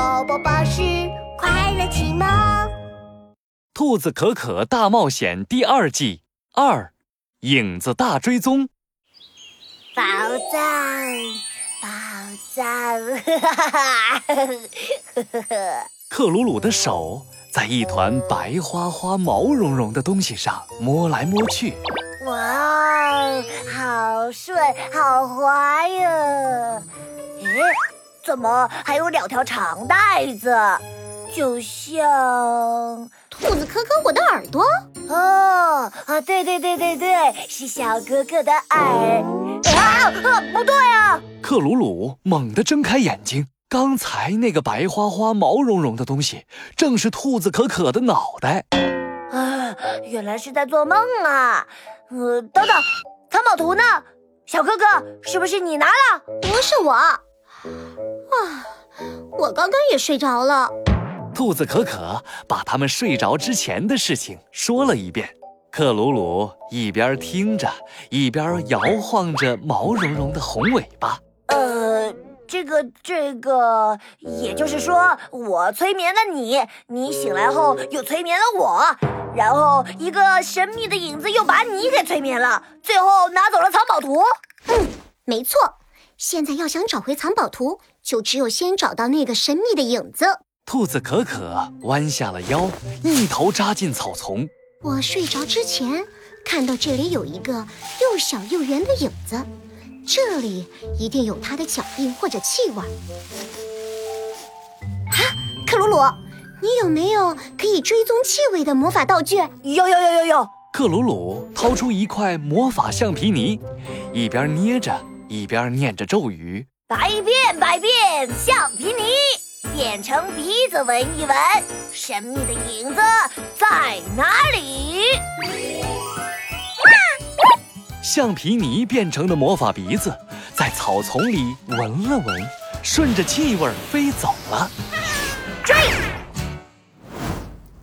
宝宝巴士快乐启蒙，《兔子可可大冒险》第二季二，影子大追踪。宝藏，宝藏！哈哈哈哈哈！克鲁鲁的手在一团白花花、毛茸茸的东西上摸来摸去。哇，好顺，好滑呀！诶。怎么还有两条长带子？就像兔子可可我的耳朵哦啊！对对对对对，是小哥哥的耳啊！不对啊！克鲁鲁猛地睁开眼睛，刚才那个白花花、毛茸茸的东西，正是兔子可可的脑袋。啊，原来是在做梦啊！呃，等等，藏宝图呢？小哥哥，是不是你拿了？不是我。啊，我刚刚也睡着了。兔子可可把他们睡着之前的事情说了一遍。克鲁鲁一边听着，一边摇晃着毛茸茸的红尾巴。呃，这个这个，也就是说，我催眠了你，你醒来后又催眠了我，然后一个神秘的影子又把你给催眠了，最后拿走了藏宝图。嗯，没错。现在要想找回藏宝图，就只有先找到那个神秘的影子。兔子可可弯下了腰，一头扎进草丛。我睡着之前看到这里有一个又小又圆的影子，这里一定有它的脚印或者气味。啊，克鲁鲁，你有没有可以追踪气味的魔法道具？有有有有有。克鲁鲁掏出一块魔法橡皮泥，一边捏着。一边念着咒语，百变百变橡皮泥变成鼻子闻一闻，神秘的影子在哪里？橡皮泥变成的魔法鼻子在草丛里闻了闻，顺着气味飞走了。追！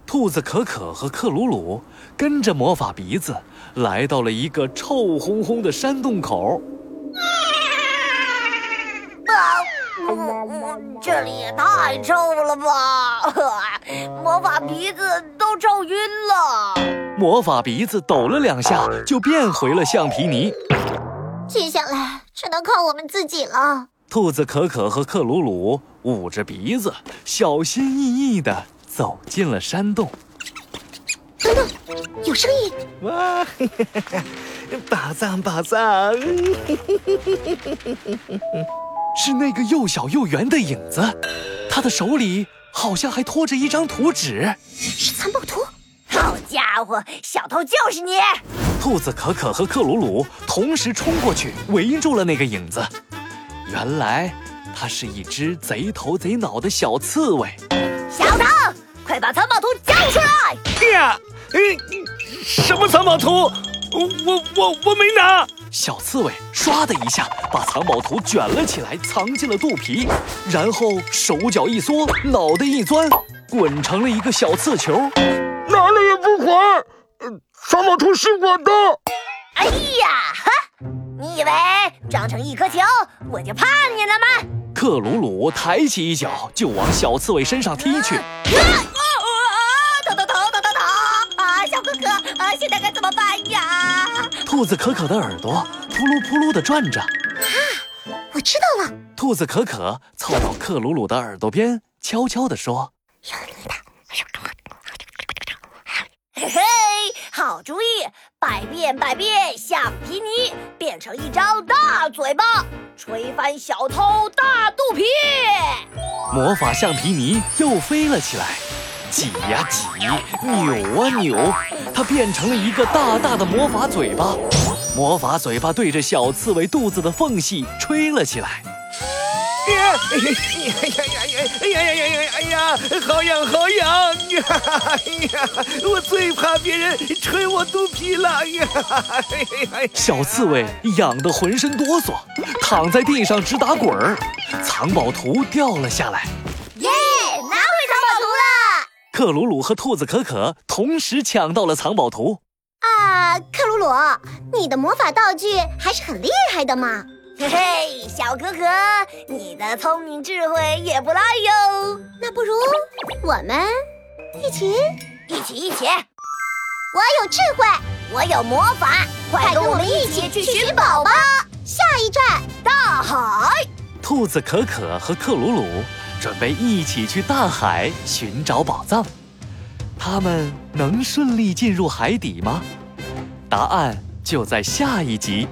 兔子可可和克鲁鲁跟着魔法鼻子来到了一个臭烘烘的山洞口。这里也太臭了吧！魔法鼻子都臭晕了。魔法鼻子抖了两下，就变回了橡皮泥。接下来只能靠我们自己了。兔子可可和克鲁鲁捂着鼻子，小心翼翼地走进了山洞。等等，有声音！哇，宝藏，宝藏！是那个又小又圆的影子，他的手里好像还拖着一张图纸，是藏宝图。好家伙，小偷就是你！兔子可可和克鲁鲁同时冲过去，围住了那个影子。原来，它是一只贼头贼脑的小刺猬。小偷，快把藏宝图交出来！呀，哎，什么藏宝图？我我我我没拿。小刺猬唰的一下把藏宝图卷了起来，藏进了肚皮，然后手脚一缩，脑袋一钻，滚成了一个小刺球，哪里也不还。藏宝图是我的。哎呀，哈！你以为长成一颗球我就怕你了吗？克鲁鲁抬起一脚就往小刺猬身上踢去。兔子可可的耳朵扑噜扑噜的转着，啊，我知道了。兔子可可凑到克鲁鲁的耳朵边，悄悄地说：“嘿嘿，好主意！百变百变橡皮泥变成一张大嘴巴，吹翻小偷大肚皮。”魔法橡皮泥又飞了起来。挤呀挤，扭啊扭，它变成了一个大大的魔法嘴巴。魔法嘴巴对着小刺猬肚子的缝隙吹了起来。哎呀哎呀哎呀呀呀呀哎呀，好痒好痒！哎呀，我最怕别人吹我肚皮了！哎呀，小刺猬痒得浑身哆嗦，躺在地上直打滚儿。藏宝图掉了下来。克鲁鲁和兔子可可同时抢到了藏宝图。啊，克鲁鲁，你的魔法道具还是很厉害的嘛！嘿嘿，小可可，你的聪明智慧也不赖哟。那不如我们一起？一起一起！我有智慧，我有魔法，快跟我们一起去寻宝吧！下一站，大海。兔子可可和克鲁鲁准备一起去大海寻找宝藏。他们能顺利进入海底吗？答案就在下一集。